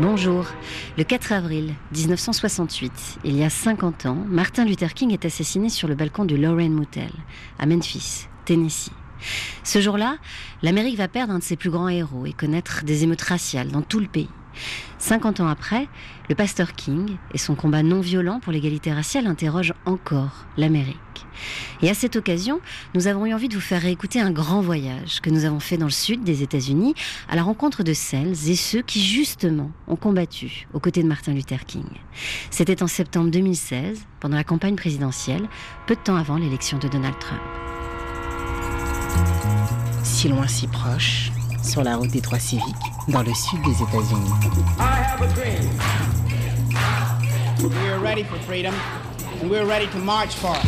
Bonjour. Le 4 avril 1968, il y a 50 ans, Martin Luther King est assassiné sur le balcon du Lorraine Motel, à Memphis, Tennessee. Ce jour-là, l'Amérique va perdre un de ses plus grands héros et connaître des émeutes raciales dans tout le pays. 50 ans après, le pasteur King et son combat non violent pour l'égalité raciale interrogent encore l'Amérique. Et à cette occasion, nous avons eu envie de vous faire réécouter un grand voyage que nous avons fait dans le sud des États-Unis à la rencontre de celles et ceux qui justement ont combattu aux côtés de Martin Luther King. C'était en septembre 2016, pendant la campagne présidentielle, peu de temps avant l'élection de Donald Trump. Si loin, si proche, sur la route des droits civiques, dans le sud des États-Unis. We're ready for freedom, and we're ready to march for it.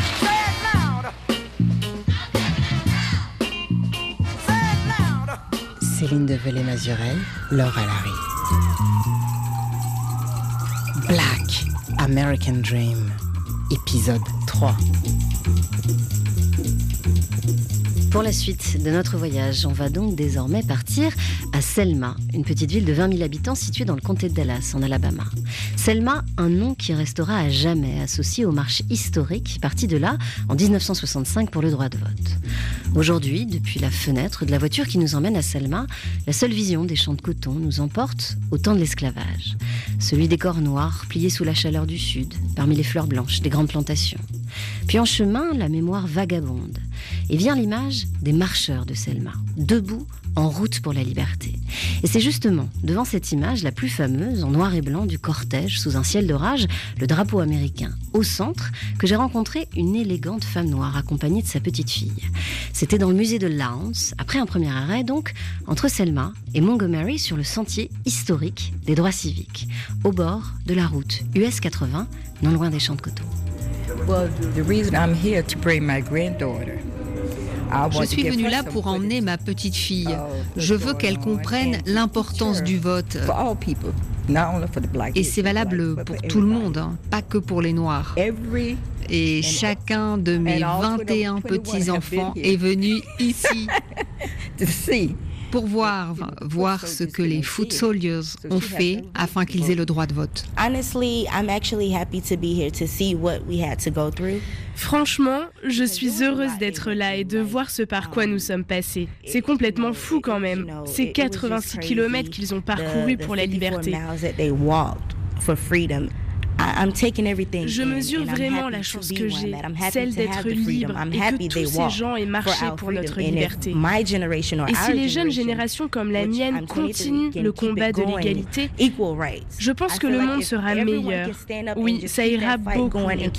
Céline de Velay-Mazurel, Laura Larry. Black American Dream, épisode 3. Pour la suite de notre voyage, on va donc désormais partir à Selma, une petite ville de 20 000 habitants située dans le comté de Dallas, en Alabama. Selma, un nom qui restera à jamais associé aux marches historiques parties de là en 1965 pour le droit de vote. Aujourd'hui, depuis la fenêtre de la voiture qui nous emmène à Selma, la seule vision des champs de coton nous emporte au temps de l'esclavage. Celui des corps noirs pliés sous la chaleur du sud, parmi les fleurs blanches des grandes plantations. Puis en chemin, la mémoire vagabonde. Et vient l'image des marcheurs de Selma, debout en route pour la liberté. Et c'est justement devant cette image la plus fameuse, en noir et blanc, du cortège sous un ciel d'orage, le drapeau américain, au centre, que j'ai rencontré une élégante femme noire accompagnée de sa petite fille. C'était dans le musée de Lowndes, après un premier arrêt donc, entre Selma et Montgomery sur le sentier historique des droits civiques, au bord de la route US 80, non loin des champs de coton. Je suis venue là pour emmener ma petite fille. Oh, Je veux qu'elle comprenne l'importance du vote. Et c'est valable pour tout le monde, hein, pas que pour les Noirs. Et chacun de mes 21 petits-enfants est venu ici pour voir, voir ce que les Foot Soldiers ont fait afin qu'ils aient le droit de vote. Franchement, je suis heureuse d'être là et de voir ce par quoi nous sommes passés. C'est complètement fou quand même. C'est 86 km qu'ils ont parcouru pour la liberté. Je mesure vraiment la chance que j'ai, celle d'être libre et que tous ces gens aient marché pour notre liberté. Et si les jeunes générations comme la mienne continuent le combat de l'égalité, je pense que le monde sera meilleur. Oui, ça ira beaucoup mieux.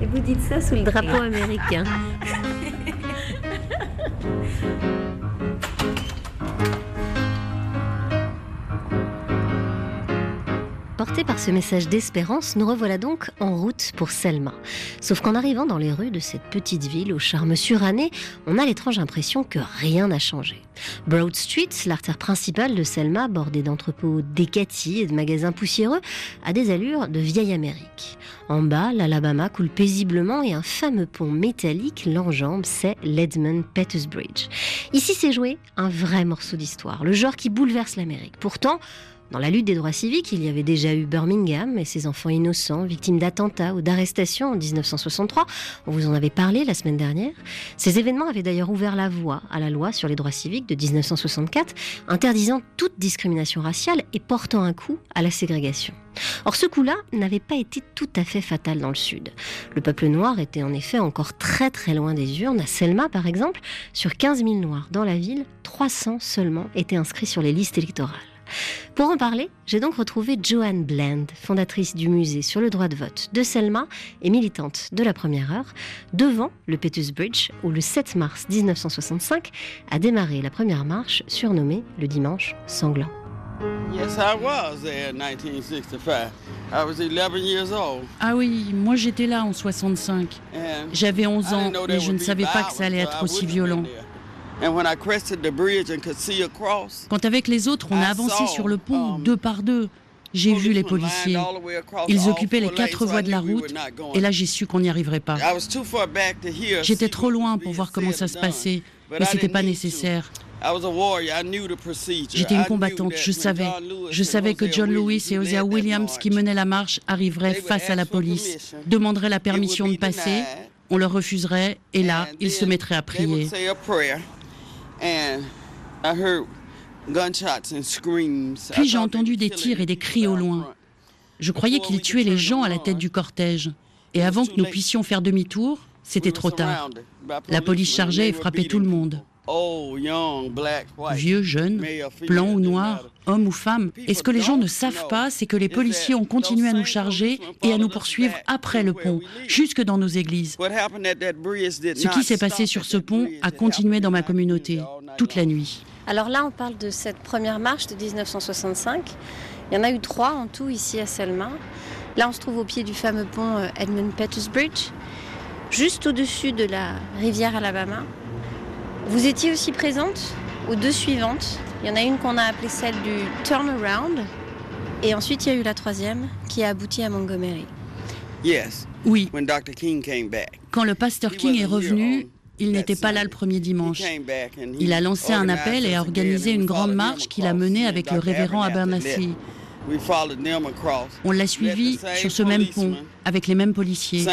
Et vous dites ça sous le drapeau américain. Porté par ce message d'espérance, nous revoilà donc en route pour Selma. Sauf qu'en arrivant dans les rues de cette petite ville au charme suranné, on a l'étrange impression que rien n'a changé. Broad Street, l'artère principale de Selma, bordée d'entrepôts décatis et de magasins poussiéreux, a des allures de vieille Amérique. En bas, l'Alabama coule paisiblement et un fameux pont métallique l'enjambe, c'est l'Edmund Pettus Bridge. Ici, c'est joué un vrai morceau d'histoire, le genre qui bouleverse l'Amérique. Pourtant, dans la lutte des droits civiques, il y avait déjà eu Birmingham et ses enfants innocents, victimes d'attentats ou d'arrestations en 1963. On vous en avait parlé la semaine dernière. Ces événements avaient d'ailleurs ouvert la voie à la loi sur les droits civiques de 1964, interdisant toute discrimination raciale et portant un coup à la ségrégation. Or, ce coup-là n'avait pas été tout à fait fatal dans le Sud. Le peuple noir était en effet encore très très loin des urnes. À Selma, par exemple, sur 15 000 noirs dans la ville, 300 seulement étaient inscrits sur les listes électorales. Pour en parler, j'ai donc retrouvé Joanne Bland, fondatrice du musée sur le droit de vote de Selma et militante de la première heure, devant le Pettus Bridge où le 7 mars 1965 a démarré la première marche surnommée le dimanche sanglant. Ah oui, moi j'étais là en 65. J'avais 11 ans et je ne savais pas que ça allait être aussi violent. Quand avec les autres, on a avancé sur le pont um, deux par deux, j'ai vu les policiers. Ils occupaient les quatre voies de la route et là j'ai su qu'on n'y arriverait pas. J'étais trop loin pour voir comment ça se passait, mais c'était pas nécessaire. J'étais une combattante, je savais. Je savais que John Lewis et Hosea Williams, qui menaient la marche, arriveraient face à la police, demanderaient la permission de passer, on leur refuserait, et là, ils se mettraient à prier. Puis j'ai entendu des tirs et des cris au loin. Je croyais qu'ils tuaient les gens à la tête du cortège. Et avant que nous puissions faire demi-tour, c'était trop tard. La police chargeait et frappait tout le monde. Vieux, jeunes, blancs ou noirs, hommes ou femmes. Et ce que les gens ne savent pas, c'est que les policiers ont continué à nous charger et à nous poursuivre après le pont, jusque dans nos églises? Ce qui s'est passé sur ce pont a continué dans ma communauté, toute la nuit. Alors là, on parle de cette première marche de 1965. Il y en a eu trois en tout ici à Selma. Là, on se trouve au pied du fameux pont euh, Edmund Pettus Bridge, juste au-dessus de la rivière Alabama. Vous étiez aussi présente aux deux suivantes. Il y en a une qu'on a appelée celle du turnaround, et ensuite il y a eu la troisième qui a abouti à Montgomery. Oui. Quand le pasteur King est revenu, il n'était pas là le premier dimanche. Il a lancé un appel et a organisé une grande marche qu'il a menée avec le révérend Abernathy. On l'a suivi sur ce même pont, avec les mêmes policiers.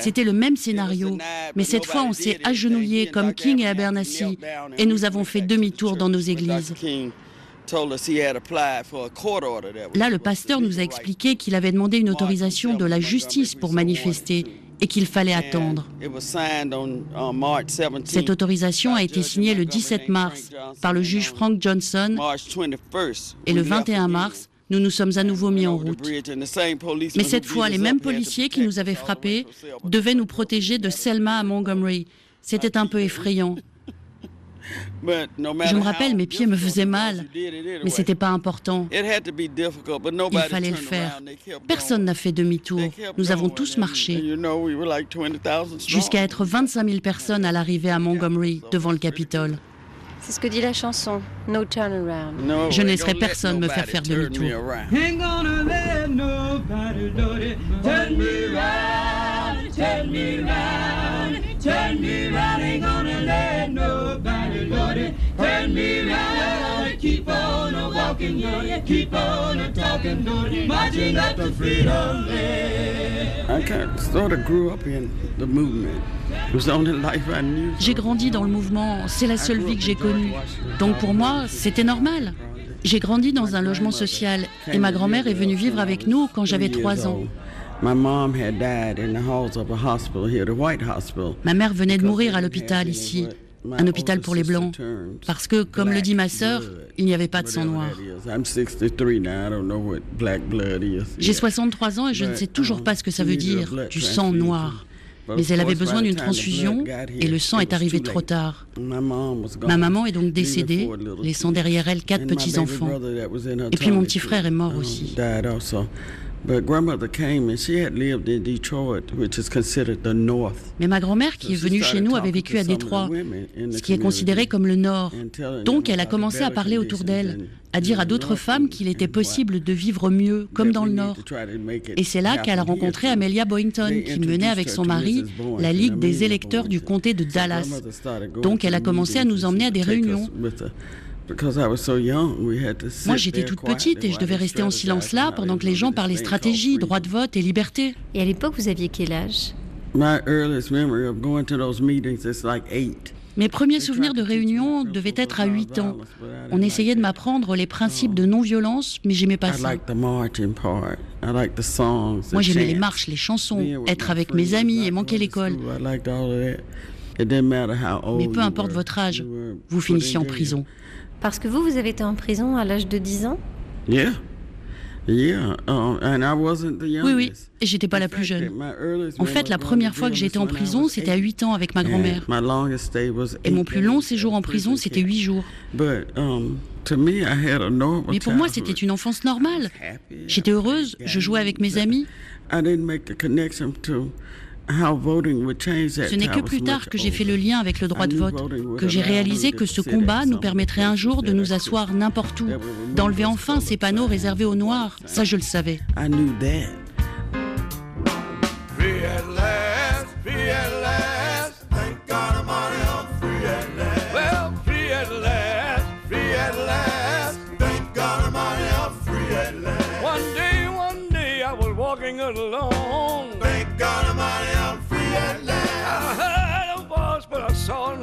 C'était le même scénario, mais cette fois on s'est agenouillé comme King et Abernathy et nous avons fait demi-tour dans nos églises. Là, le pasteur nous a expliqué qu'il avait demandé une autorisation de la justice pour manifester et qu'il fallait attendre. Cette autorisation a été signée le 17 mars par le juge Frank Johnson et le 21 mars, nous nous sommes à nouveau mis en route. Mais cette fois, les mêmes policiers qui nous avaient frappés devaient nous protéger de Selma à Montgomery. C'était un peu effrayant. Je me rappelle, mes pieds me faisaient mal, mais ce n'était pas important. Il fallait le faire. Personne n'a fait demi-tour. Nous avons tous marché. Jusqu'à être 25 000 personnes à l'arrivée à Montgomery, devant le Capitole. C'est ce que dit la chanson, No Turnaround. Je ne laisserai personne me faire faire demi-tour. Turn me round, ain't gonna let nobody, Lordy, turn me round. Keep on a walking, Lordy, keep on a talking, Lordy, marching up to freedom. I kind of sort of grew up in the movement. J'ai grandi dans le mouvement, c'est la seule vie que j'ai connue. Donc pour moi, c'était normal. J'ai grandi dans un logement social et ma grand-mère est venue vivre avec nous quand j'avais 3 ans. Ma mère venait de mourir à l'hôpital ici, un hôpital pour les Blancs, parce que, comme le dit ma sœur, il n'y avait pas de sang noir. J'ai 63 ans et je ne sais toujours pas ce que ça veut dire, du sang noir. Mais elle avait besoin d'une transfusion et le sang est arrivé trop tard. Ma maman est donc décédée, laissant derrière elle quatre petits-enfants. Et puis mon petit frère est mort aussi. Mais ma grand-mère, qui est venue chez nous, avait vécu à Détroit, ce qui est considéré comme le Nord. Donc elle a commencé à parler autour d'elle, à dire à d'autres femmes qu'il était possible de vivre mieux, comme dans le Nord. Et c'est là qu'elle a rencontré Amelia Boynton, qui menait avec son mari la Ligue des électeurs du comté de Dallas. Donc elle a commencé à nous emmener à des réunions. Moi, j'étais toute petite et je devais rester en silence là pendant que les gens parlaient stratégie, droit de vote et liberté. Et à l'époque, vous aviez quel âge? Mes premiers souvenirs de réunion devaient être à 8 ans. On essayait de m'apprendre les principes de non-violence, mais j'aimais pas ça. Moi, j'aimais les marches, les chansons, être avec mes amis et manquer l'école. Mais peu importe votre âge, vous finissiez en prison. Parce que vous, vous avez été en prison à l'âge de 10 ans Yeah. Yeah. Uh, and I wasn't the oui, oui, et j'étais pas la plus jeune. En fait, la première fois que j'étais en prison, c'était à 8 ans avec ma grand-mère. Et mon plus long séjour en prison, c'était 8 jours. Um, Mais pour moi, c'était une enfance normale. J'étais heureuse, je jouais avec mes amis. Ce n'est que plus tard que j'ai fait le lien avec le droit de vote, que j'ai réalisé que ce combat nous permettrait un jour de nous asseoir n'importe où, d'enlever enfin ces panneaux réservés aux Noirs. Ça, je le savais. on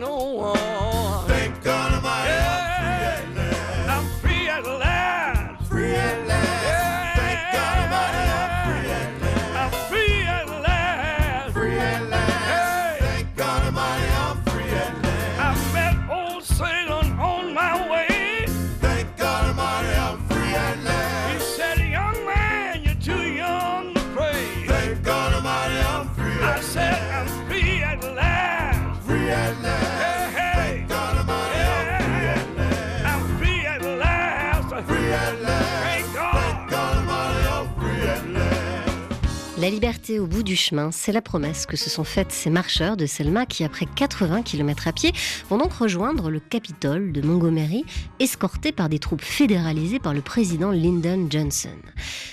La liberté au bout du chemin, c'est la promesse que se sont faites ces marcheurs de Selma qui, après 80 km à pied, vont donc rejoindre le Capitole de Montgomery, escortés par des troupes fédéralisées par le président Lyndon Johnson.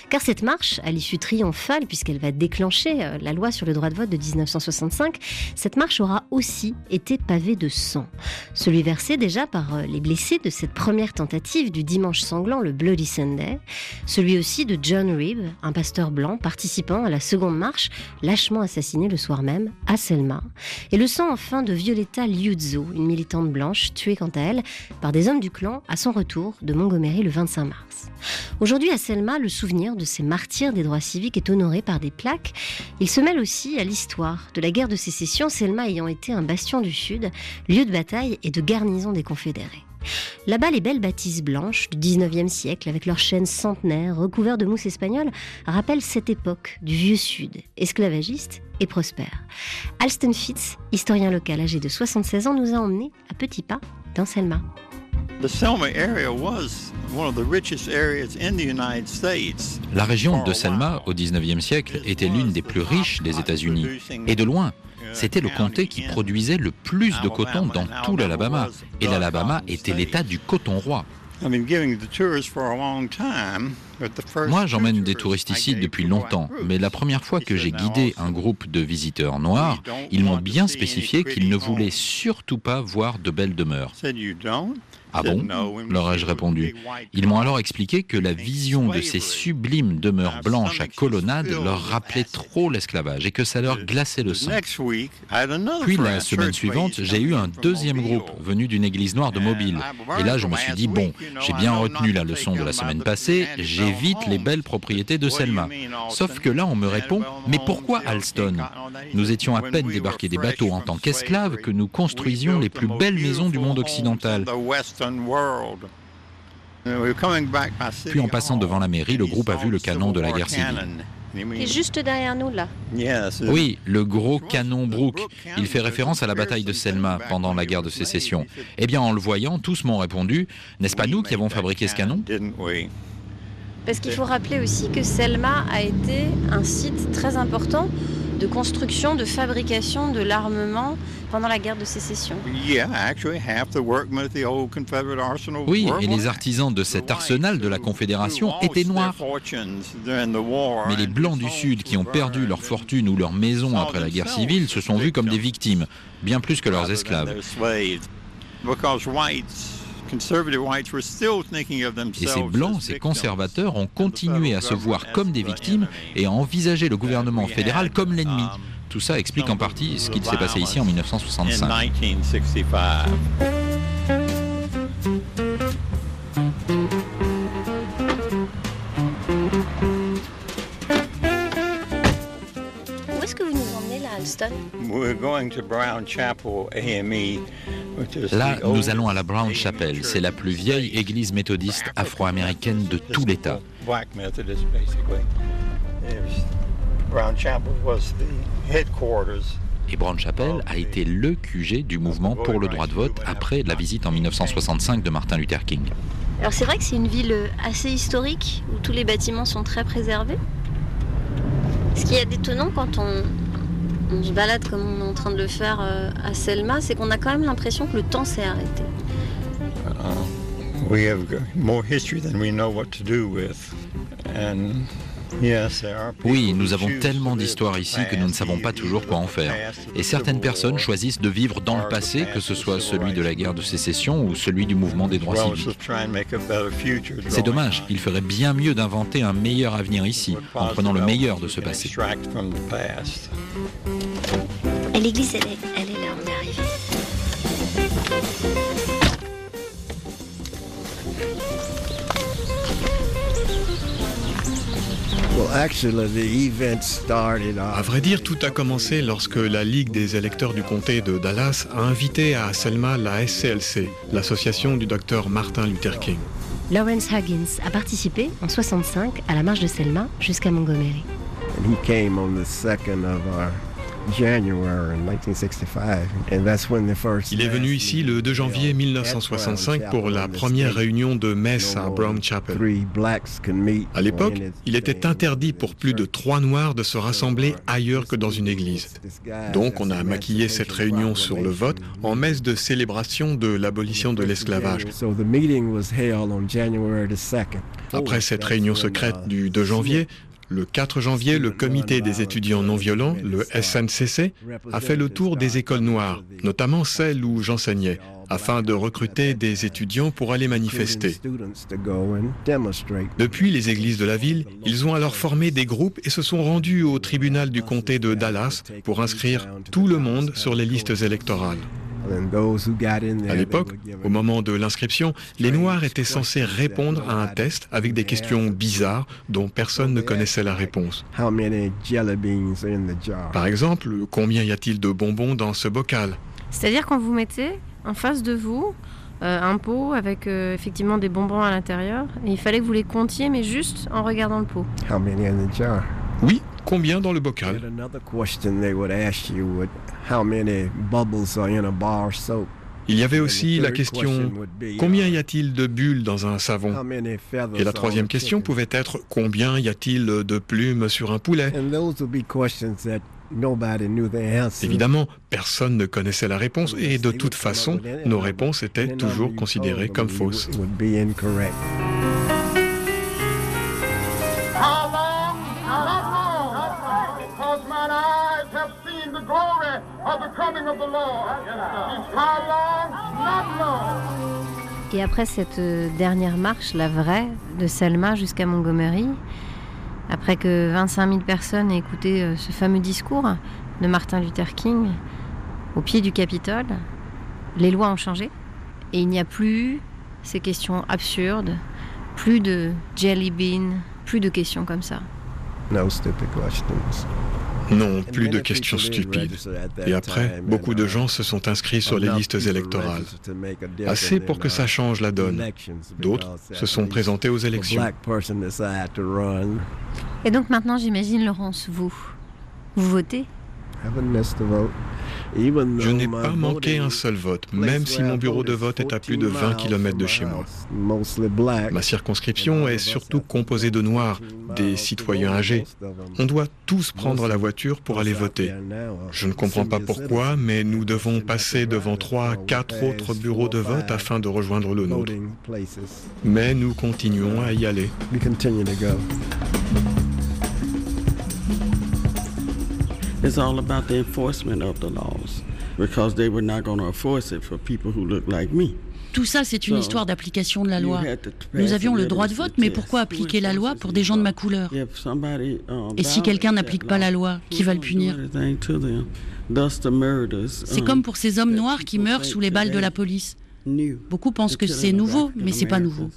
Car cette marche, à l'issue triomphale, puisqu'elle va déclencher euh, la loi sur le droit de vote de 1965, cette marche aura aussi été pavée de sang. Celui versé déjà par euh, les blessés de cette première tentative du dimanche sanglant, le Bloody Sunday, celui aussi de John Reeb, un pasteur blanc participant à la seconde marche, lâchement assassiné le soir même à Selma. Et le sang enfin de Violetta Liuzzo, une militante blanche tuée quant à elle par des hommes du clan à son retour de Montgomery le 25 mars. Aujourd'hui à Selma, le souvenir de ces martyrs des droits civiques est honoré par des plaques. Il se mêle aussi à l'histoire de la guerre de sécession, Selma ayant été un bastion du Sud, lieu de bataille et de garnison des Confédérés. Là-bas, les belles bâtisses blanches du 19e siècle, avec leurs chaînes centenaires recouvertes de mousse espagnole, rappellent cette époque du vieux Sud, esclavagiste et prospère. Alston Fitz, historien local âgé de 76 ans, nous a emmenés à petits pas dans Selma. La région de Selma, au 19e siècle, était l'une des plus riches des États-Unis, et de loin. C'était le comté qui produisait le plus de coton dans tout l'Alabama. Et l'Alabama était l'état du coton roi. Moi, j'emmène des touristes ici depuis longtemps, mais la première fois que j'ai guidé un groupe de visiteurs noirs, ils m'ont bien spécifié qu'ils ne voulaient surtout pas voir de belles demeures. Ah bon leur ai-je répondu. Ils m'ont alors expliqué que la vision de ces sublimes demeures blanches à colonnades leur rappelait trop l'esclavage et que ça leur glaçait le sang. Puis la semaine suivante, j'ai eu un deuxième groupe venu d'une église noire de Mobile. Et là, je me suis dit, bon, j'ai bien retenu la leçon de la semaine passée, j'évite les belles propriétés de Selma. Sauf que là, on me répond, mais pourquoi Alston? Nous étions à peine débarqués des bateaux en tant qu'esclaves que nous construisions les plus belles maisons du monde occidental. Puis en passant devant la mairie, le groupe a vu le canon de la guerre civile. Et juste derrière nous, là. Oui, le gros canon Brooke. Il fait référence à la bataille de Selma pendant la guerre de sécession. Eh bien, en le voyant, tous m'ont répondu N'est-ce pas nous qui avons fabriqué ce canon? Parce qu'il faut rappeler aussi que Selma a été un site très important de construction, de fabrication de l'armement pendant la guerre de sécession. Oui, et les artisans de cet arsenal de la Confédération étaient noirs. Mais les Blancs du Sud qui ont perdu leur fortune ou leur maison après la guerre civile se sont vus comme des victimes, bien plus que leurs esclaves. Et ces blancs, ces conservateurs ont continué à se voir comme des victimes et à envisager le gouvernement fédéral comme l'ennemi. Tout ça explique en partie ce qui s'est passé ici en 1965. Où est-ce que vous nous emmenez là, Alston? Là, nous allons à la Brown Chapel. C'est la plus vieille église méthodiste afro-américaine de tout l'État. Et Brown Chapel a été le QG du mouvement pour le droit de vote après la visite en 1965 de Martin Luther King. Alors c'est vrai que c'est une ville assez historique où tous les bâtiments sont très préservés. Ce qui est d'étonnant quand on, on se balade comme on est en train de le faire euh, à Selma, c'est qu'on a quand même l'impression que le temps s'est arrêté. Uh, we have more history than we know what to do with. And oui, nous avons tellement d'histoires ici que nous ne savons pas toujours quoi en faire. Et certaines personnes choisissent de vivre dans le passé, que ce soit celui de la guerre de sécession ou celui du mouvement des droits civiques. C'est dommage, il ferait bien mieux d'inventer un meilleur avenir ici, en prenant le meilleur de ce passé. À vrai dire, tout a commencé lorsque la Ligue des électeurs du comté de Dallas a invité à Selma la SCLC, l'association du docteur Martin Luther King. Lawrence Huggins a participé en 65 à la marche de Selma jusqu'à Montgomery. Il est venu ici le 2 janvier 1965 pour la première réunion de messe à Brown Chapel. À l'époque, il était interdit pour plus de trois Noirs de se rassembler ailleurs que dans une église. Donc on a maquillé cette réunion sur le vote en messe de célébration de l'abolition de l'esclavage. Après cette réunion secrète du 2 janvier, le 4 janvier, le comité des étudiants non violents, le SNCC, a fait le tour des écoles noires, notamment celles où j'enseignais, afin de recruter des étudiants pour aller manifester. Depuis les églises de la ville, ils ont alors formé des groupes et se sont rendus au tribunal du comté de Dallas pour inscrire tout le monde sur les listes électorales. À l'époque, au moment de l'inscription, les Noirs étaient censés répondre à un test avec des questions bizarres dont personne ne connaissait la réponse. Par exemple, combien y a-t-il de bonbons dans ce bocal? C'est-à-dire quand vous mettez en face de vous euh, un pot avec euh, effectivement des bonbons à l'intérieur, et il fallait que vous les comptiez, mais juste en regardant le pot. Oui, combien dans le bocal il y avait aussi la question combien y a-t-il de bulles dans un savon? Et la troisième question pouvait être combien y a-t-il de plumes sur un poulet? Évidemment, personne ne connaissait la réponse et de toute façon, nos réponses étaient toujours considérées comme fausses. Et après cette euh, dernière marche, la vraie, de Selma jusqu'à Montgomery, après que 25 000 personnes aient écouté euh, ce fameux discours de Martin Luther King au pied du Capitole, les lois ont changé et il n'y a plus ces questions absurdes, plus de jelly bean, plus de questions comme ça. Non, plus de questions stupides. Et après, beaucoup de gens se sont inscrits sur les listes électorales. Assez pour que ça change la donne. D'autres se sont présentés aux élections. Et donc maintenant, j'imagine, Laurence, vous, vous votez? Je n'ai pas manqué un seul vote, même si mon bureau de vote est à plus de 20 km de chez moi. Ma circonscription est surtout composée de Noirs, des citoyens âgés. On doit tous prendre la voiture pour aller voter. Je ne comprends pas pourquoi, mais nous devons passer devant trois, quatre autres bureaux de vote afin de rejoindre le nôtre. Mais nous continuons à y aller. It's all about the enforcement of the laws because they were not going to enforce it for people who look like me. Tout ça, c'est une histoire d'application de la loi. Nous avions le droit de vote, mais pourquoi appliquer la loi pour des gens de ma couleur? Et si quelqu'un n'applique pas la loi, qui va le punir? C'est comme pour ces hommes noirs qui meurent sous les balles de la police. Beaucoup pensent que c'est nouveau, mais c'est pas nouveau.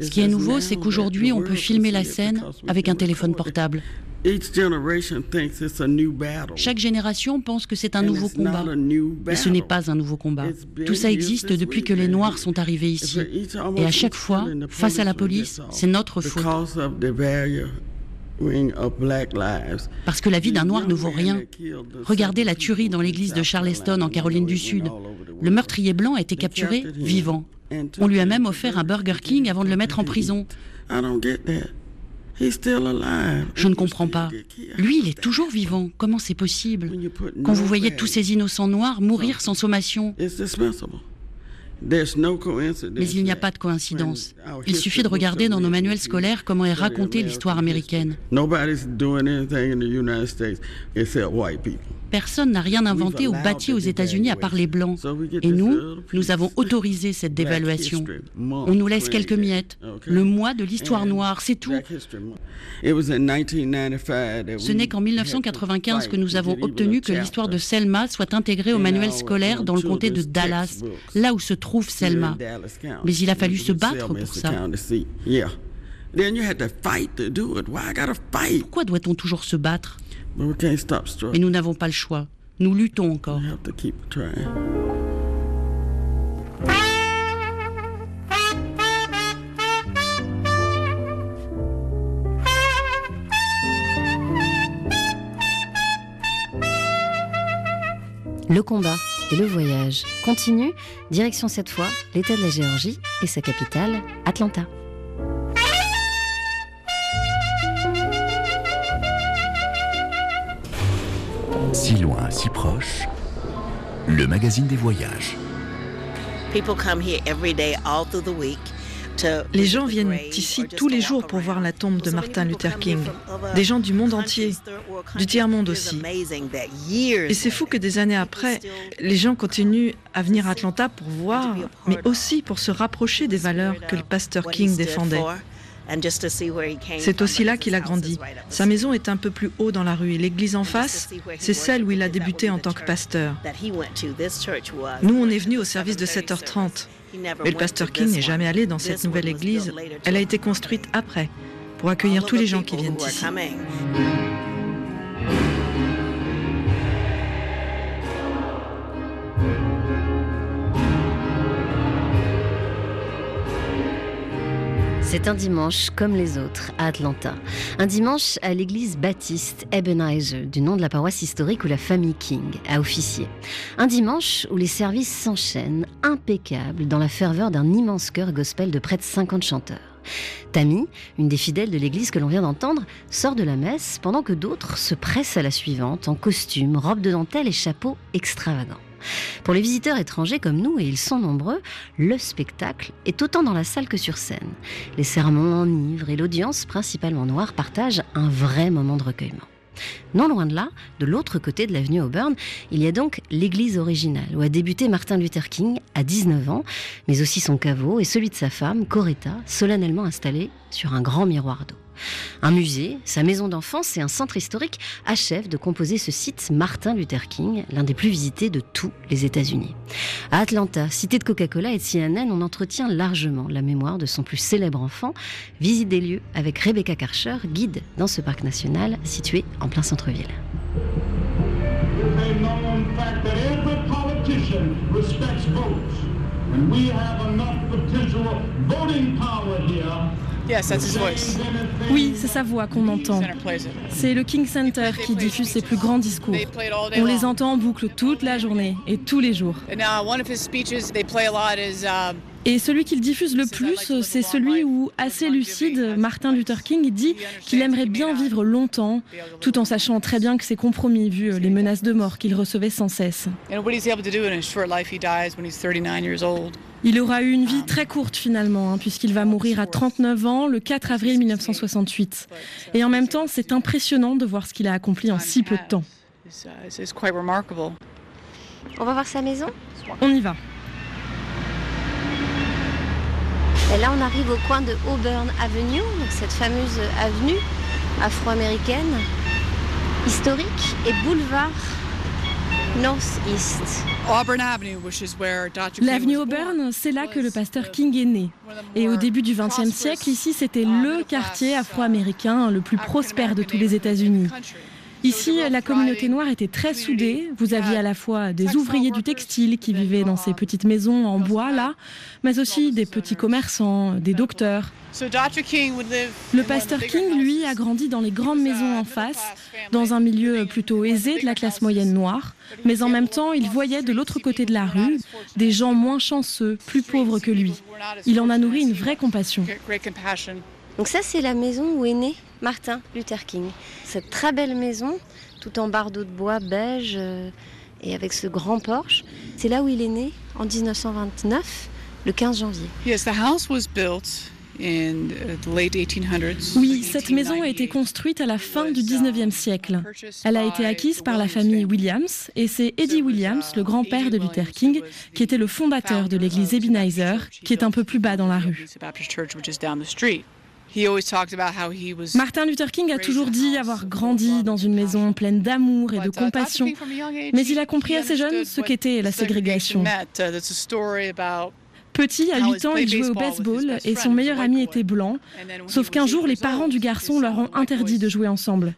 Ce qui est nouveau, c'est qu'aujourd'hui, on peut filmer la scène avec un téléphone portable. Chaque génération pense que c'est un nouveau combat, mais ce n'est pas un nouveau combat. Tout ça existe depuis que les Noirs sont arrivés ici. Et à chaque fois, face à la police, c'est notre faute. Parce que la vie d'un Noir ne vaut rien. Regardez la tuerie dans l'église de Charleston en Caroline du Sud. Le meurtrier blanc a été capturé vivant. On lui a même offert un Burger King avant de le mettre en prison. Je ne comprends pas. Lui, il est toujours vivant. Comment c'est possible? Quand vous voyez tous ces innocents noirs mourir sans sommation. Mais il n'y a pas de coïncidence. Il suffit de regarder dans nos manuels scolaires comment est racontée l'histoire américaine. Personne n'a rien inventé ou bâti aux États-Unis à part les Blancs. Et nous, nous avons autorisé cette dévaluation. On nous laisse quelques miettes. Le mois de l'histoire noire, c'est tout. Ce n'est qu'en 1995 que nous avons obtenu que l'histoire de Selma soit intégrée au manuel scolaire dans le comté de Dallas, là où se trouve Selma. Mais il a fallu se battre pour ça. Pourquoi doit-on toujours se battre? Mais nous n'avons pas le choix. Nous luttons encore. Le combat et le voyage continuent, direction cette fois l'État de la Géorgie et sa capitale, Atlanta. Si loin, si proche, le magazine des voyages. Les gens viennent ici tous les jours pour voir la tombe de Martin Luther King. Des gens du monde entier, du tiers-monde aussi. Et c'est fou que des années après, les gens continuent à venir à Atlanta pour voir, mais aussi pour se rapprocher des valeurs que le pasteur King défendait. C'est aussi là qu'il a grandi. Sa maison est un peu plus haut dans la rue et l'église en face, c'est celle où il a débuté en tant que pasteur. Nous, on est venus au service de 7h30. Mais le pasteur King n'est jamais allé dans cette nouvelle église. Elle a été construite après, pour accueillir tous les gens qui viennent ici. C'est un dimanche comme les autres à Atlanta. Un dimanche à l'église baptiste Ebenezer, du nom de la paroisse historique où la famille King a officié. Un dimanche où les services s'enchaînent, impeccables, dans la ferveur d'un immense chœur gospel de près de 50 chanteurs. Tammy, une des fidèles de l'église que l'on vient d'entendre, sort de la messe pendant que d'autres se pressent à la suivante en costume, robe de dentelle et chapeau extravagants. Pour les visiteurs étrangers comme nous, et ils sont nombreux, le spectacle est autant dans la salle que sur scène. Les sermons enivrent et l'audience, principalement noire, partagent un vrai moment de recueillement. Non loin de là, de l'autre côté de l'avenue Auburn, il y a donc l'église originale où a débuté Martin Luther King à 19 ans, mais aussi son caveau et celui de sa femme, Coretta, solennellement installé sur un grand miroir d'eau. Un musée, sa maison d'enfance et un centre historique achèvent de composer ce site Martin Luther King, l'un des plus visités de tous les États-Unis. À Atlanta, cité de Coca-Cola et de CNN, on entretient largement la mémoire de son plus célèbre enfant. Visite des lieux avec Rebecca Karcher, guide dans ce parc national situé en plein centre-ville. Oui, c'est sa voix qu'on entend. C'est le King Center qui diffuse ses plus grands discours. On les entend en boucle toute la journée et tous les jours. Et celui qu'il diffuse le plus, c'est celui où, assez lucide, Martin Luther King dit qu'il aimerait bien vivre longtemps, tout en sachant très bien que c'est compromis vu les menaces de mort qu'il recevait sans cesse. Il aura eu une vie très courte finalement, hein, puisqu'il va mourir à 39 ans le 4 avril 1968. Et en même temps, c'est impressionnant de voir ce qu'il a accompli en si peu de temps. On va voir sa maison? On y va. Et là, on arrive au coin de Auburn Avenue, donc cette fameuse avenue afro-américaine, historique, et boulevard North-East. L'avenue Auburn, c'est là que le pasteur King est né. Et au début du XXe siècle, ici, c'était le quartier afro-américain le plus prospère de tous les États-Unis. Ici, la communauté noire était très soudée. Vous aviez à la fois des ouvriers du textile qui vivaient dans ces petites maisons en bois là, mais aussi des petits commerçants, des docteurs. Le pasteur King, lui, a grandi dans les grandes maisons en face, dans un milieu plutôt aisé de la classe moyenne noire, mais en même temps, il voyait de l'autre côté de la rue des gens moins chanceux, plus pauvres que lui. Il en a nourri une vraie compassion. Donc ça, c'est la maison où est né Martin Luther King. Cette très belle maison, tout en bardeaux de bois beige euh, et avec ce grand porche, c'est là où il est né en 1929, le 15 janvier. Uh, oui, cette maison a été construite à la fin du 19e siècle. Elle a été acquise par la famille Williams et c'est Eddie Williams, le grand-père de Luther King, qui était le fondateur de l'église Ebenezer, qui est un peu plus bas dans la rue. Martin Luther King a toujours dit avoir grandi dans une maison pleine d'amour et de compassion, mais il a compris assez jeune ce qu'était la ségrégation. Petit, à 8 ans, il jouait au baseball et son meilleur ami était blanc. Sauf qu'un jour, les parents du garçon leur ont interdit de jouer ensemble.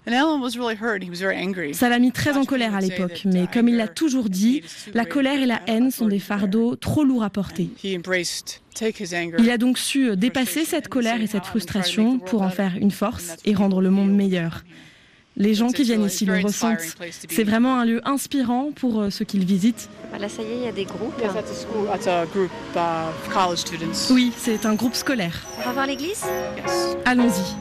Ça l'a mis très en colère à l'époque, mais comme il l'a toujours dit, la colère et la haine sont des fardeaux trop lourds à porter. Il a donc su dépasser cette colère et cette frustration pour en faire une force et rendre le monde meilleur. Les gens qui viennent ici le ressentent. C'est vraiment un lieu inspirant pour euh, ceux qui le visitent. Bah là, ça y est, il y a des groupes. Oui, c'est un groupe scolaire. On va voir l'église? Allons-y.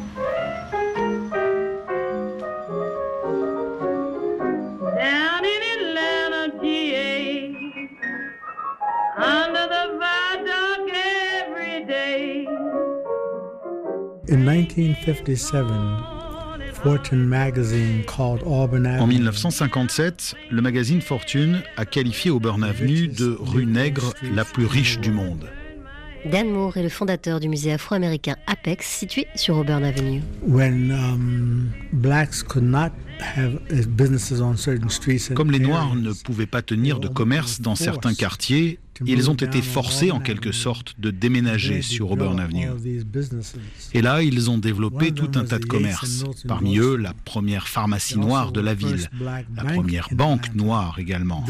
In 1957, en 1957, le magazine Fortune a qualifié Auburn Avenue de rue nègre la plus riche du monde. Dan Moore est le fondateur du musée afro-américain Apex, situé sur Auburn Avenue. Um, Comme les Noirs ne pouvaient pas tenir de commerce dans certains quartiers, ils ont été forcés en quelque sorte de déménager sur Auburn Avenue. Et là, ils ont développé tout un tas de commerces. Parmi eux, la première pharmacie noire de la ville, la première banque noire également.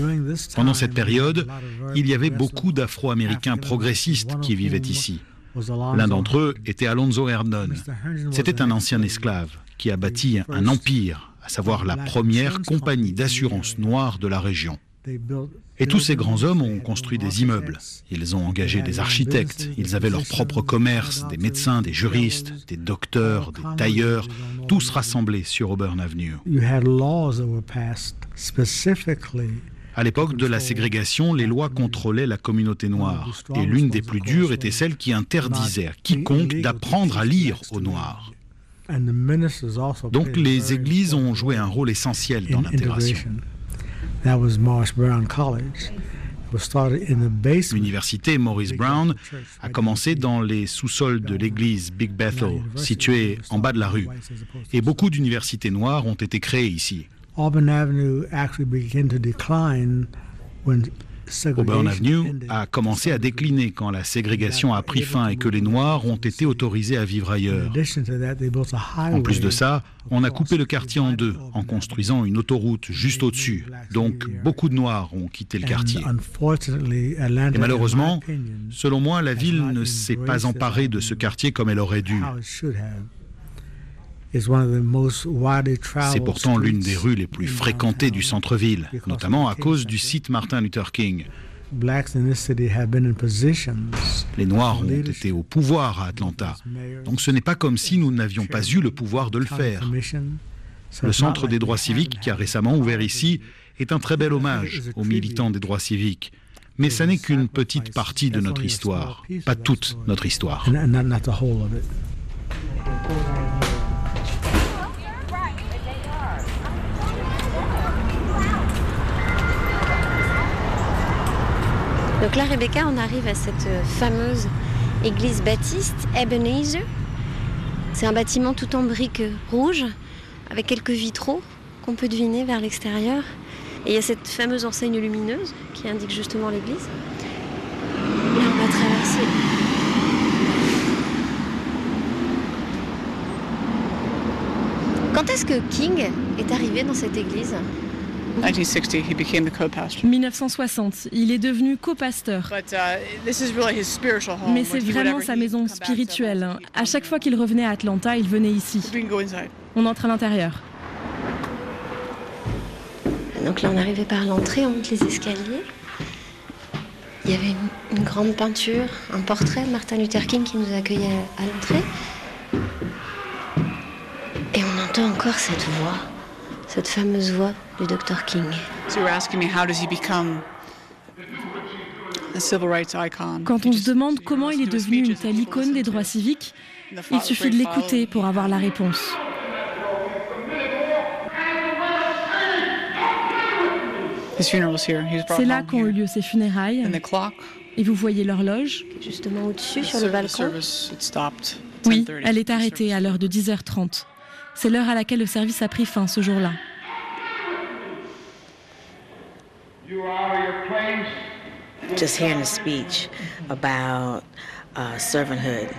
Pendant cette période, il y avait beaucoup d'Afro-Américains progressistes qui vivaient ici. L'un d'entre eux était Alonzo Herndon. C'était un ancien esclave qui a bâti un empire, à savoir la première compagnie d'assurance noire de la région. Et tous ces grands hommes ont construit des immeubles. Ils ont engagé des architectes, ils avaient leur propre commerce, des médecins, des juristes, des docteurs, des tailleurs, tous rassemblés sur Auburn Avenue. À l'époque de la ségrégation, les lois contrôlaient la communauté noire. Et l'une des plus dures était celle qui interdisait à quiconque d'apprendre à lire aux Noirs. Donc les églises ont joué un rôle essentiel dans l'intégration. L'université Maurice Brown a commencé dans les sous-sols de l'église Big Bethel, située en bas de la rue. Et beaucoup d'universités noires ont été créées ici. Auburn Avenue Auburn Avenue a commencé à décliner quand la ségrégation a pris fin et que les Noirs ont été autorisés à vivre ailleurs. En plus de ça, on a coupé le quartier en deux en construisant une autoroute juste au-dessus. Donc beaucoup de Noirs ont quitté le quartier. Et malheureusement, selon moi, la ville ne s'est pas emparée de ce quartier comme elle aurait dû. C'est pourtant l'une des rues les plus fréquentées du centre-ville, notamment à cause du site Martin Luther King. Les Noirs ont été au pouvoir à Atlanta, donc ce n'est pas comme si nous n'avions pas eu le pouvoir de le faire. Le Centre des droits civiques, qui a récemment ouvert ici, est un très bel hommage aux militants des droits civiques. Mais ça n'est qu'une petite partie de notre histoire, pas toute notre histoire. Donc là, Rebecca, on arrive à cette euh, fameuse église baptiste, Ebenezer. C'est un bâtiment tout en briques rouges, avec quelques vitraux qu'on peut deviner vers l'extérieur. Et il y a cette fameuse enseigne lumineuse qui indique justement l'église. Là, on va traverser. Quand est-ce que King est arrivé dans cette église? 1960, il est devenu copasteur. Uh, Mais c'est vraiment sa maison spirituelle. À chaque fois qu'il revenait à Atlanta, il venait ici. On entre à l'intérieur. Donc là, on arrivait par l'entrée, on monte les escaliers. Il y avait une, une, grande peinture, un portrait de Martin Luther King qui nous accueillait à l'entrée. Et on entend encore cette voix cette fameuse voix du Dr King. Quand on se demande comment il est devenu une telle icône des droits civiques, il suffit de l'écouter pour avoir la réponse. C'est là qu'ont eu lieu ses funérailles. Et vous voyez l'horloge Justement au-dessus, sur le balcon. Oui, elle est arrêtée à l'heure de 10h30. C'est l'heure à laquelle le service a pris fin ce jour-là.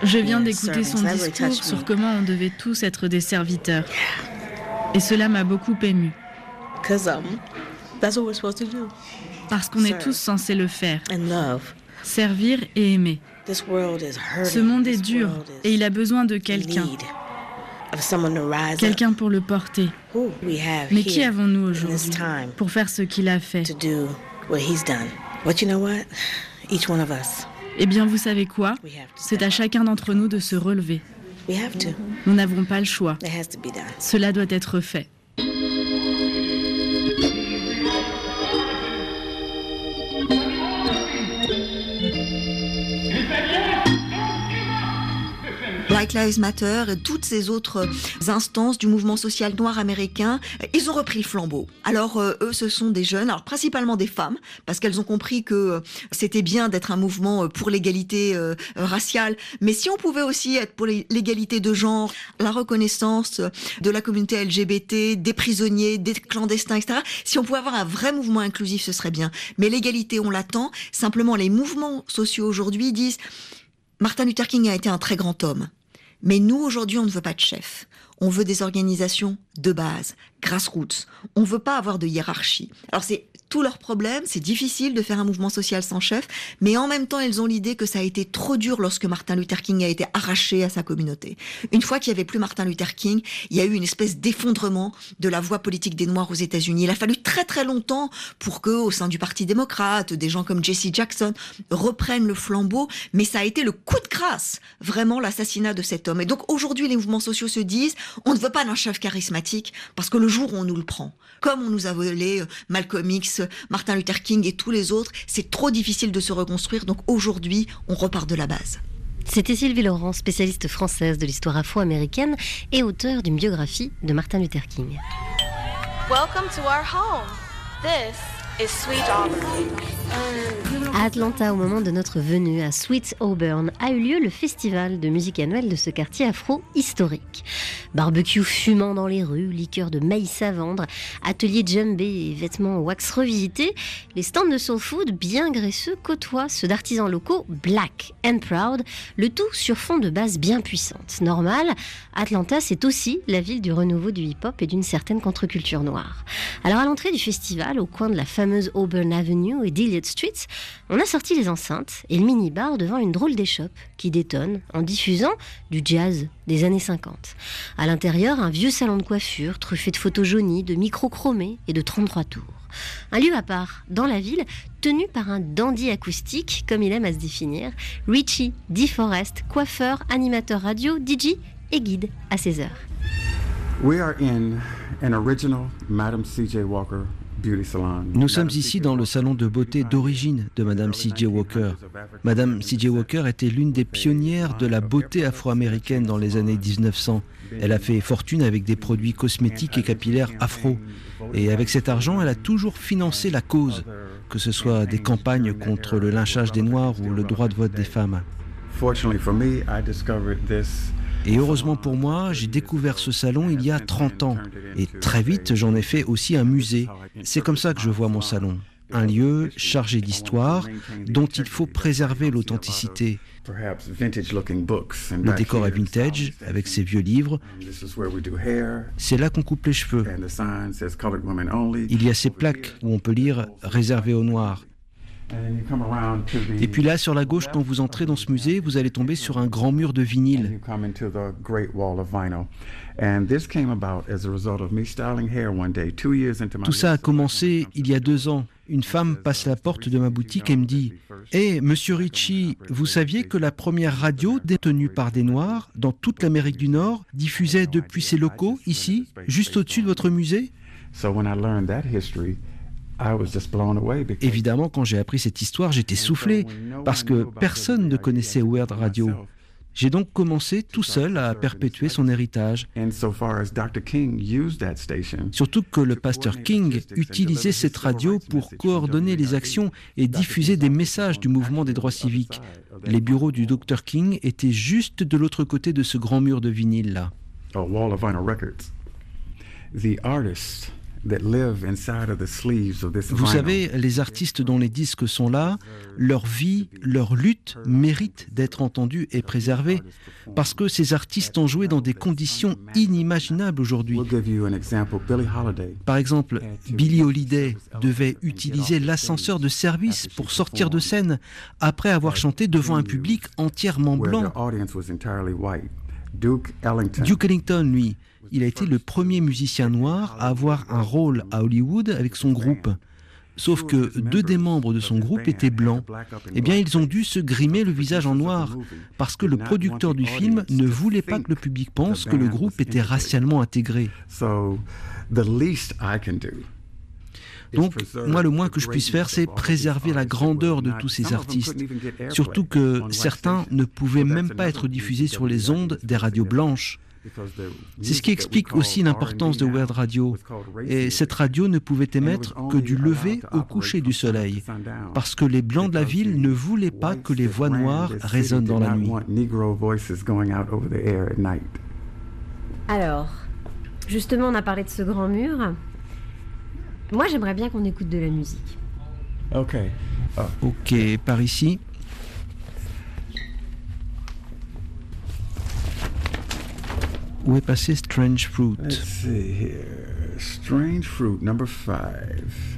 Je viens d'écouter son discours sur comment on devait tous être des serviteurs. Et cela m'a beaucoup ému. Um, Parce qu'on est tous censés le faire. Servir et aimer. Ce monde est dur et il a besoin de quelqu'un. Quelqu'un pour le porter. Mais qui avons-nous aujourd'hui pour faire ce qu'il a fait? Eh bien, vous savez quoi? C'est à chacun d'entre nous de se relever. Nous n'avons pas le choix. Cela doit être fait. Black Lives Matter et toutes ces autres instances du mouvement social noir américain, ils ont repris le flambeau. Alors euh, eux, ce sont des jeunes, alors principalement des femmes, parce qu'elles ont compris que euh, c'était bien d'être un mouvement euh, pour l'égalité raciale, mais si on pouvait aussi être pour l'égalité de genre, la reconnaissance de la communauté LGBT, des prisonniers, des clandestins, etc. Si on pouvait avoir un vrai mouvement inclusif, ce serait bien. Mais l'égalité, on l'attend. Simplement, les mouvements sociaux aujourd'hui disent Martin Luther King a été un très grand homme. Mais nous, aujourd'hui, on ne veut pas de chef. On veut des organisations de base, grassroots. On ne veut pas avoir de hiérarchie. Alors c'est tout leur problème, c'est difficile de faire un mouvement social sans chef, mais en même temps, ils ont l'idée que ça a été trop dur lorsque Martin Luther King a été arraché à sa communauté. Une fois qu'il n'y avait plus Martin Luther King, il y a eu une espèce d'effondrement de la voie politique des Noirs aux États-Unis. Il a fallu très très longtemps pour que, au sein du Parti démocrate, des gens comme Jesse Jackson reprennent le flambeau, mais ça a été le coup de grâce, vraiment l'assassinat de cet homme. Et donc aujourd'hui, les mouvements sociaux se disent, on ne veut pas d'un chef charismatique, parce que le jour où on nous le prend, comme on nous a volé euh, Malcolm X, Martin Luther King et tous les autres, c'est trop difficile de se reconstruire. Donc aujourd'hui, on repart de la base. C'était Sylvie Laurent, spécialiste française de l'histoire afro-américaine et auteur d'une biographie de Martin Luther King. Welcome to our home. This is Sweet Auburn. À Atlanta, au moment de notre venue à Sweet Auburn, a eu lieu le festival de musique annuel de ce quartier afro-historique. Barbecue fumant dans les rues, liqueur de maïs à vendre, atelier djembé et vêtements wax revisités, les stands de soul food bien graisseux côtoient ceux d'artisans locaux black and proud, le tout sur fond de base bien puissante. Normal, Atlanta c'est aussi la ville du renouveau du hip-hop et d'une certaine contre-culture noire. Alors à l'entrée du festival, au coin de la fameuse Auburn Avenue et d'Iliot Street, on a sorti les enceintes et le mini-bar devant une drôle d'échoppe qui détonne en diffusant du jazz des années 50. À l'intérieur, un vieux salon de coiffure truffé de photos jaunies, de micros chromés et de 33 tours. Un lieu à part dans la ville, tenu par un dandy acoustique, comme il aime à se définir, Richie DeForest, coiffeur, animateur radio, DJ et guide à 16 heures. Original C.J. Walker nous sommes ici dans le salon de beauté d'origine de Madame C.J. Walker. Madame C.J. Walker était l'une des pionnières de la beauté afro-américaine dans les années 1900. Elle a fait fortune avec des produits cosmétiques et capillaires afro. Et avec cet argent, elle a toujours financé la cause, que ce soit des campagnes contre le lynchage des Noirs ou le droit de vote des femmes. Et heureusement pour moi, j'ai découvert ce salon il y a 30 ans. Et très vite, j'en ai fait aussi un musée. C'est comme ça que je vois mon salon. Un lieu chargé d'histoire dont il faut préserver l'authenticité. Le décor est vintage avec ses vieux livres. C'est là qu'on coupe les cheveux. Il y a ces plaques où on peut lire réservé aux noirs. Et puis là, sur la gauche, quand vous entrez dans ce musée, vous allez tomber sur un grand mur de vinyle. Tout ça a commencé il y a deux ans. Une femme passe la porte de ma boutique et me dit Hé, monsieur Ritchie, vous saviez que la première radio détenue par des Noirs dans toute l'Amérique du Nord diffusait depuis ses locaux, ici, juste au-dessus de votre musée? Évidemment, quand j'ai appris cette histoire, j'étais soufflé parce que personne ne connaissait Weird Radio. J'ai donc commencé tout seul à perpétuer son héritage. Surtout que le pasteur King utilisait cette radio pour coordonner les actions et diffuser des messages du mouvement des droits civiques. Les bureaux du Dr King étaient juste de l'autre côté de ce grand mur de vinyle là. Vous savez, les artistes dont les disques sont là, leur vie, leur lutte méritent d'être entendus et préservés parce que ces artistes ont joué dans des conditions inimaginables aujourd'hui. Par exemple, Billie Holiday devait utiliser l'ascenseur de service pour sortir de scène après avoir chanté devant un public entièrement blanc. Duke Ellington, lui, il a été le premier musicien noir à avoir un rôle à Hollywood avec son groupe. Sauf que deux des membres de son groupe étaient blancs. Eh bien, ils ont dû se grimer le visage en noir parce que le producteur du film ne voulait pas que le public pense que le groupe était racialement intégré. Donc, moi, le moins que je puisse faire, c'est préserver la grandeur de tous ces artistes. Surtout que certains ne pouvaient même pas être diffusés sur les ondes des radios blanches. C'est ce qui explique aussi l'importance de World Radio. Et cette radio ne pouvait émettre que du lever au coucher du soleil, parce que les Blancs de la ville ne voulaient pas que les voix noires résonnent dans la nuit. Alors, justement, on a parlé de ce grand mur. Moi, j'aimerais bien qu'on écoute de la musique. Ok. Ok, par ici. Est passé Strange Fruit Let's see here. Strange Fruit, number five.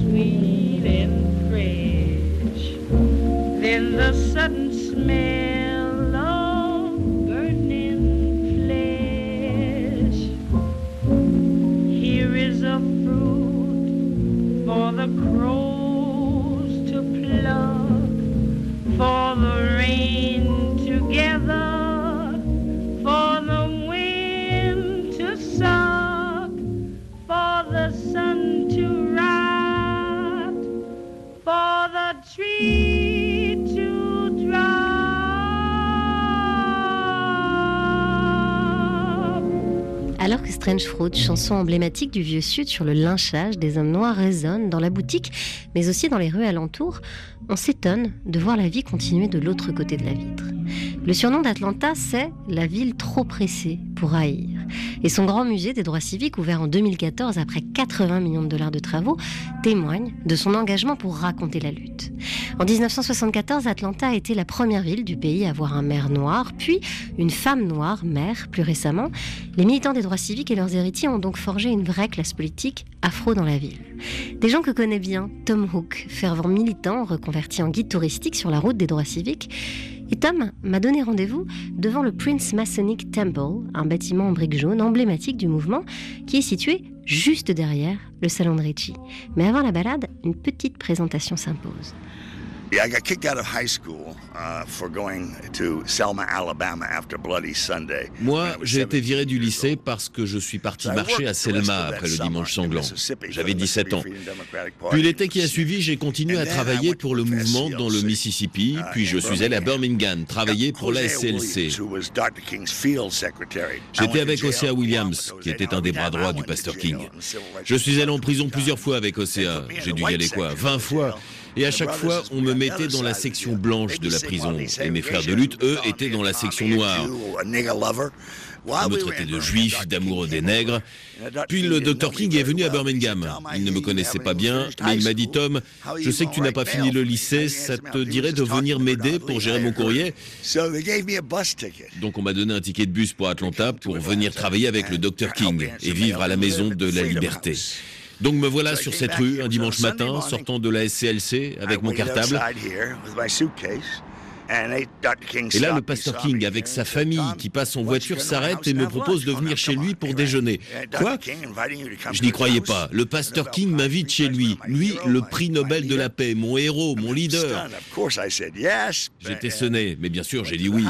sweet and fresh. Then the sun's. Emblématique du Vieux Sud sur le lynchage des hommes noirs, résonne dans la boutique, mais aussi dans les rues alentours. On s'étonne de voir la vie continuer de l'autre côté de la vitre. Le surnom d'Atlanta, c'est la ville trop pressée pour haïr. Et son grand musée des droits civiques, ouvert en 2014 après 80 millions de dollars de travaux, témoigne de son engagement pour raconter la lutte. En 1974, Atlanta a été la première ville du pays à avoir un maire noir, puis une femme noire maire plus récemment. Les militants des droits civiques et leurs héritiers ont donc forgé une vraie classe politique afro dans la ville. Des gens que connaît bien Tom Hook, fervent militant reconverti en guide touristique sur la route des droits civiques, et Tom m'a donné rendez-vous devant le Prince Masonic Temple, un bâtiment en briques emblématique du mouvement qui est situé juste derrière le salon de Ritchie. Mais avant la balade, une petite présentation s'impose. Moi, j'ai été viré du lycée parce que je suis parti marcher à Selma après le dimanche sanglant. J'avais 17 ans. Puis l'été qui a suivi, j'ai continué à travailler pour le mouvement dans le Mississippi, uh, puis je suis allé à Birmingham. Travailler pour la SCLC. J'étais avec Osea Williams, qui était un des bras droits du pasteur King. Je suis allé en prison plusieurs fois avec Osea. J'ai dû y aller quoi? 20 fois et à chaque fois, on me mettait dans la section blanche de la prison. Et mes frères de lutte, eux, étaient dans la section noire. On me traitait de juif, d'amoureux des nègres. Puis le Dr King est venu à Birmingham. Il ne me connaissait pas bien, mais il m'a dit Tom, je sais que tu n'as pas fini le lycée, ça te dirait de venir m'aider pour gérer mon courrier? Donc on m'a donné un ticket de bus pour Atlanta pour venir travailler avec le Dr King et vivre à la maison de la liberté. Donc me voilà sur cette rue un dimanche matin, sortant de la SCLC avec mon cartable. Et là, le pasteur King, avec sa famille, qui passe en voiture, s'arrête et me propose de venir chez lui pour déjeuner. Quoi? Je n'y croyais pas. Le pasteur King m'invite chez lui. Lui, le prix Nobel de la paix, mon héros, mon leader. J'étais sonné, mais bien sûr, j'ai dit oui.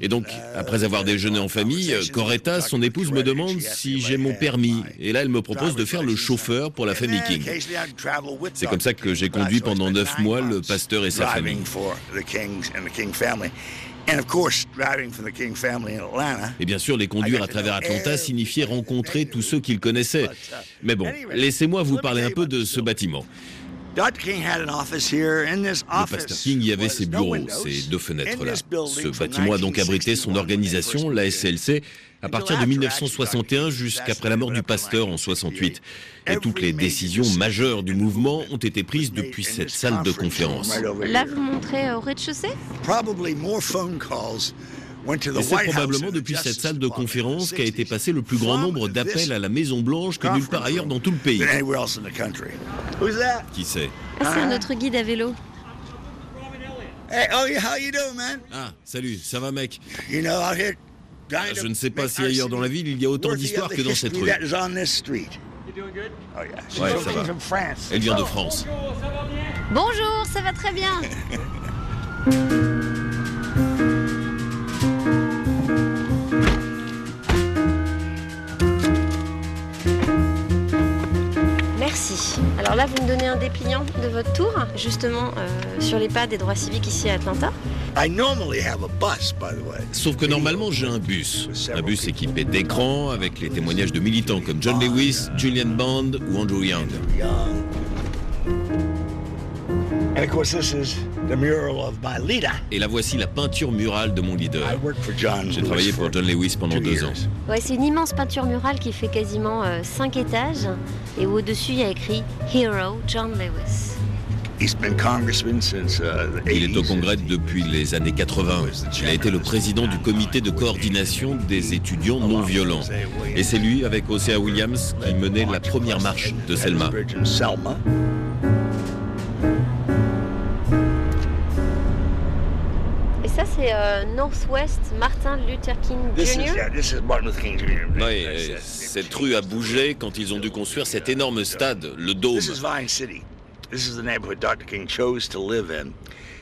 Et donc, après avoir déjeuné en famille, Coretta, son épouse, me demande si j'ai mon permis. Et là, elle me propose de faire le chauffeur pour la famille King. C'est comme ça que j'ai conduit pendant neuf mois le pasteur et sa famille. Et bien sûr, les conduire à travers Atlanta signifiait rencontrer tous ceux qu'il connaissait. Mais bon, laissez-moi vous parler un peu de ce bâtiment. Le pasteur King y avait ses bureaux, ces deux fenêtres-là. Ce bâtiment a donc abrité son organisation, la SLC, à partir de 1961 jusqu'après la mort du pasteur en 68. Et toutes les décisions majeures du mouvement ont été prises depuis cette salle de conférence. Là, vous montrez au rez-de-chaussée? Et c'est probablement depuis cette salle de conférence qu'a été passé le plus grand nombre d'appels à la Maison Blanche que nulle part ailleurs dans tout le pays. Qui c'est? Ah, c'est un autre guide à vélo. Oh, ah, salut, ça va mec? Je ne sais pas si ailleurs dans la ville il y a autant d'histoires que dans cette rue. Ouais, ça va. Elle vient de France. Bonjour, ça va très bien. Alors là, vous me donnez un dépliant de votre tour, justement euh, sur les pas des droits civiques ici à Atlanta. Sauf que normalement, j'ai un bus. Un bus équipé d'écrans avec les témoignages de militants comme John Lewis, Julian Bond ou Andrew Young. Et la voici la peinture murale de mon leader. J'ai travaillé pour John Lewis pendant deux ans. Ouais, c'est une immense peinture murale qui fait quasiment 5 euh, étages et au-dessus il y a écrit Hero John Lewis. Uh, il est au Congrès depuis les années 80. Il a été le président du comité de coordination des étudiants non violents. Et c'est lui, avec Osea Williams, qui menait la première marche de Selma. Euh, Northwest Martin Luther King Jr. Oui, cette rue a bougé quand ils ont dû construire cet énorme stade, le Dôme.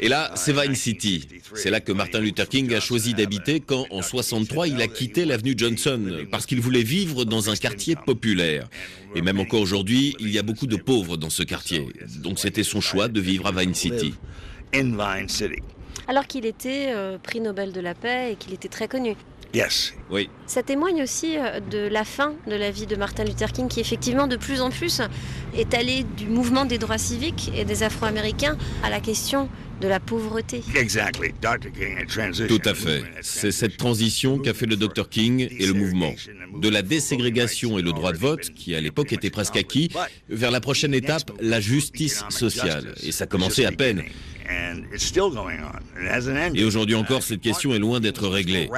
Et là, c'est Vine City. C'est là que Martin Luther King a choisi d'habiter quand, en 63, il a quitté l'avenue Johnson parce qu'il voulait vivre dans un quartier populaire. Et même encore aujourd'hui, il y a beaucoup de pauvres dans ce quartier. Donc c'était son choix de vivre à Vine City alors qu'il était euh, prix Nobel de la paix et qu'il était très connu. Yes. Oui. Ça témoigne aussi euh, de la fin de la vie de Martin Luther King qui effectivement de plus en plus est allé du mouvement des droits civiques et des Afro-Américains à la question de la pauvreté. Tout à fait. C'est cette transition qu'a fait le Dr King et le mouvement. De la déségrégation et le droit de vote, qui à l'époque était presque acquis, vers la prochaine étape, la justice sociale. Et ça commençait à peine. Et aujourd'hui encore, cette question est loin d'être réglée.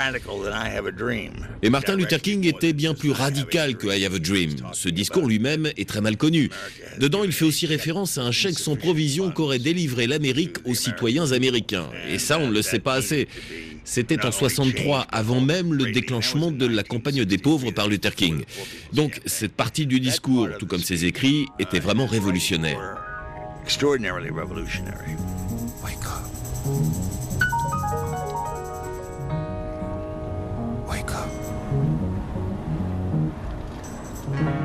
Et Martin Luther King était bien plus radical que I Have a Dream. Ce discours lui-même est très mal connu. Dedans, il fait aussi référence à un chèque sans provision qu'aurait délivré l'Amérique aux citoyens américains. Et ça, on ne le sait pas assez. C'était en 63, avant même le déclenchement de la campagne des pauvres par Luther King. Donc, cette partie du discours, tout comme ses écrits, était vraiment révolutionnaire.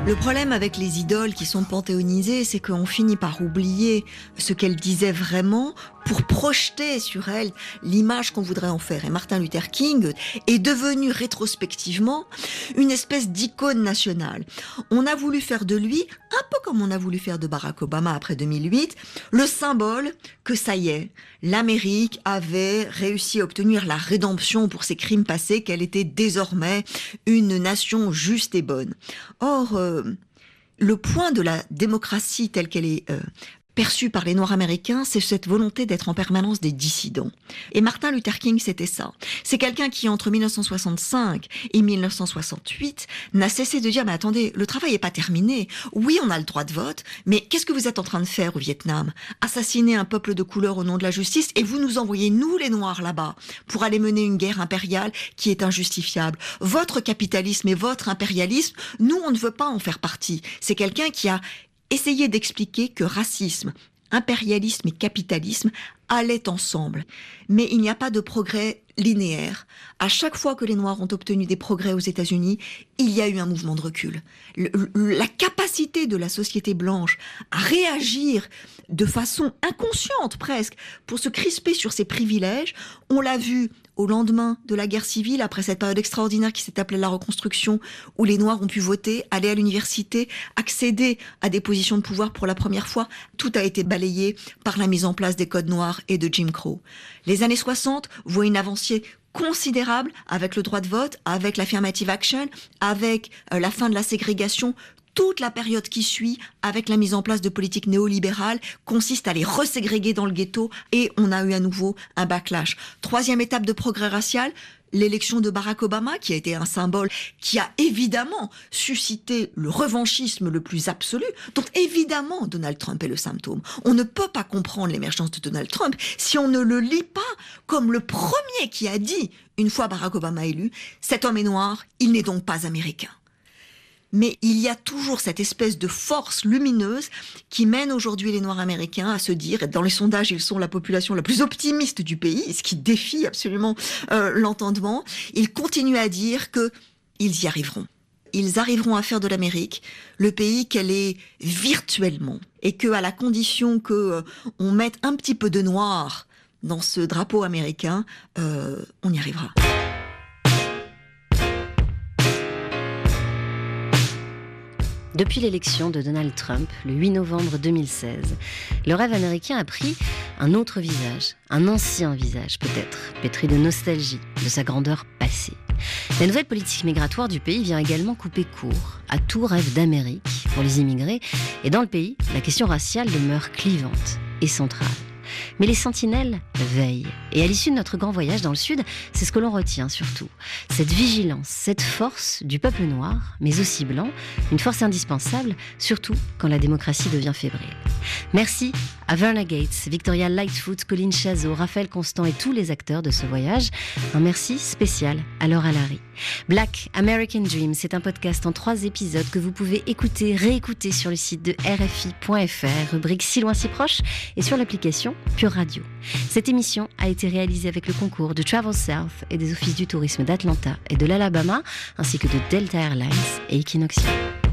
Le problème avec les idoles qui sont panthéonisées, c'est qu'on finit par oublier ce qu'elles disaient vraiment pour projeter sur elles l'image qu'on voudrait en faire. Et Martin Luther King est devenu rétrospectivement une espèce d'icône nationale. On a voulu faire de lui, un peu comme on a voulu faire de Barack Obama après 2008, le symbole que ça y est, l'Amérique avait réussi à obtenir la rédemption pour ses crimes passés, qu'elle était désormais une nation juste et bonne. Or, euh, le point de la démocratie telle qu'elle est euh, perçu par les Noirs américains, c'est cette volonté d'être en permanence des dissidents. Et Martin Luther King, c'était ça. C'est quelqu'un qui, entre 1965 et 1968, n'a cessé de dire, mais attendez, le travail n'est pas terminé. Oui, on a le droit de vote, mais qu'est-ce que vous êtes en train de faire au Vietnam? Assassiner un peuple de couleur au nom de la justice et vous nous envoyez, nous les Noirs, là-bas, pour aller mener une guerre impériale qui est injustifiable. Votre capitalisme et votre impérialisme, nous, on ne veut pas en faire partie. C'est quelqu'un qui a essayer d'expliquer que racisme, impérialisme et capitalisme allaient ensemble. Mais il n'y a pas de progrès linéaire. À chaque fois que les Noirs ont obtenu des progrès aux États-Unis, il y a eu un mouvement de recul. la capacité de la société blanche à réagir de façon inconsciente presque pour se crisper sur ses privilèges, on l'a vu au lendemain de la guerre civile, après cette période extraordinaire qui s'est appelée la reconstruction, où les Noirs ont pu voter, aller à l'université, accéder à des positions de pouvoir pour la première fois, tout a été balayé par la mise en place des codes noirs et de Jim Crow. Les années 60 voient une avancée considérable avec le droit de vote, avec l'affirmative action, avec euh, la fin de la ségrégation, toute la période qui suit, avec la mise en place de politiques néolibérales, consiste à les reségréguer dans le ghetto et on a eu à nouveau un backlash. Troisième étape de progrès racial, l'élection de Barack Obama, qui a été un symbole qui a évidemment suscité le revanchisme le plus absolu, dont évidemment Donald Trump est le symptôme. On ne peut pas comprendre l'émergence de Donald Trump si on ne le lit pas comme le premier qui a dit, une fois Barack Obama élu, cet homme est noir, il n'est donc pas américain mais il y a toujours cette espèce de force lumineuse qui mène aujourd'hui les Noirs américains à se dire, dans les sondages, ils sont la population la plus optimiste du pays, ce qui défie absolument euh, l'entendement, ils continuent à dire que ils y arriveront. Ils arriveront à faire de l'Amérique le pays qu'elle est virtuellement, et que à la condition que euh, on mette un petit peu de noir dans ce drapeau américain, euh, on y arrivera. Depuis l'élection de Donald Trump, le 8 novembre 2016, le rêve américain a pris un autre visage, un ancien visage peut-être, pétri de nostalgie, de sa grandeur passée. La nouvelle politique migratoire du pays vient également couper court à tout rêve d'Amérique pour les immigrés, et dans le pays, la question raciale demeure clivante et centrale. Mais les sentinelles veillent. Et à l'issue de notre grand voyage dans le Sud, c'est ce que l'on retient surtout. Cette vigilance, cette force du peuple noir, mais aussi blanc, une force indispensable, surtout quand la démocratie devient fébrile. Merci à Verna Gates, Victoria Lightfoot, Colin Chazot, Raphaël Constant et tous les acteurs de ce voyage. Un merci spécial à Laura Larry. Black American Dream, c'est un podcast en trois épisodes que vous pouvez écouter, réécouter sur le site de RFI.fr, rubrique Si loin si proche, et sur l'application Pure Radio. Cette émission a été réalisée avec le concours de Travel South et des offices du tourisme d'Atlanta et de l'Alabama, ainsi que de Delta Airlines et Equinoxium.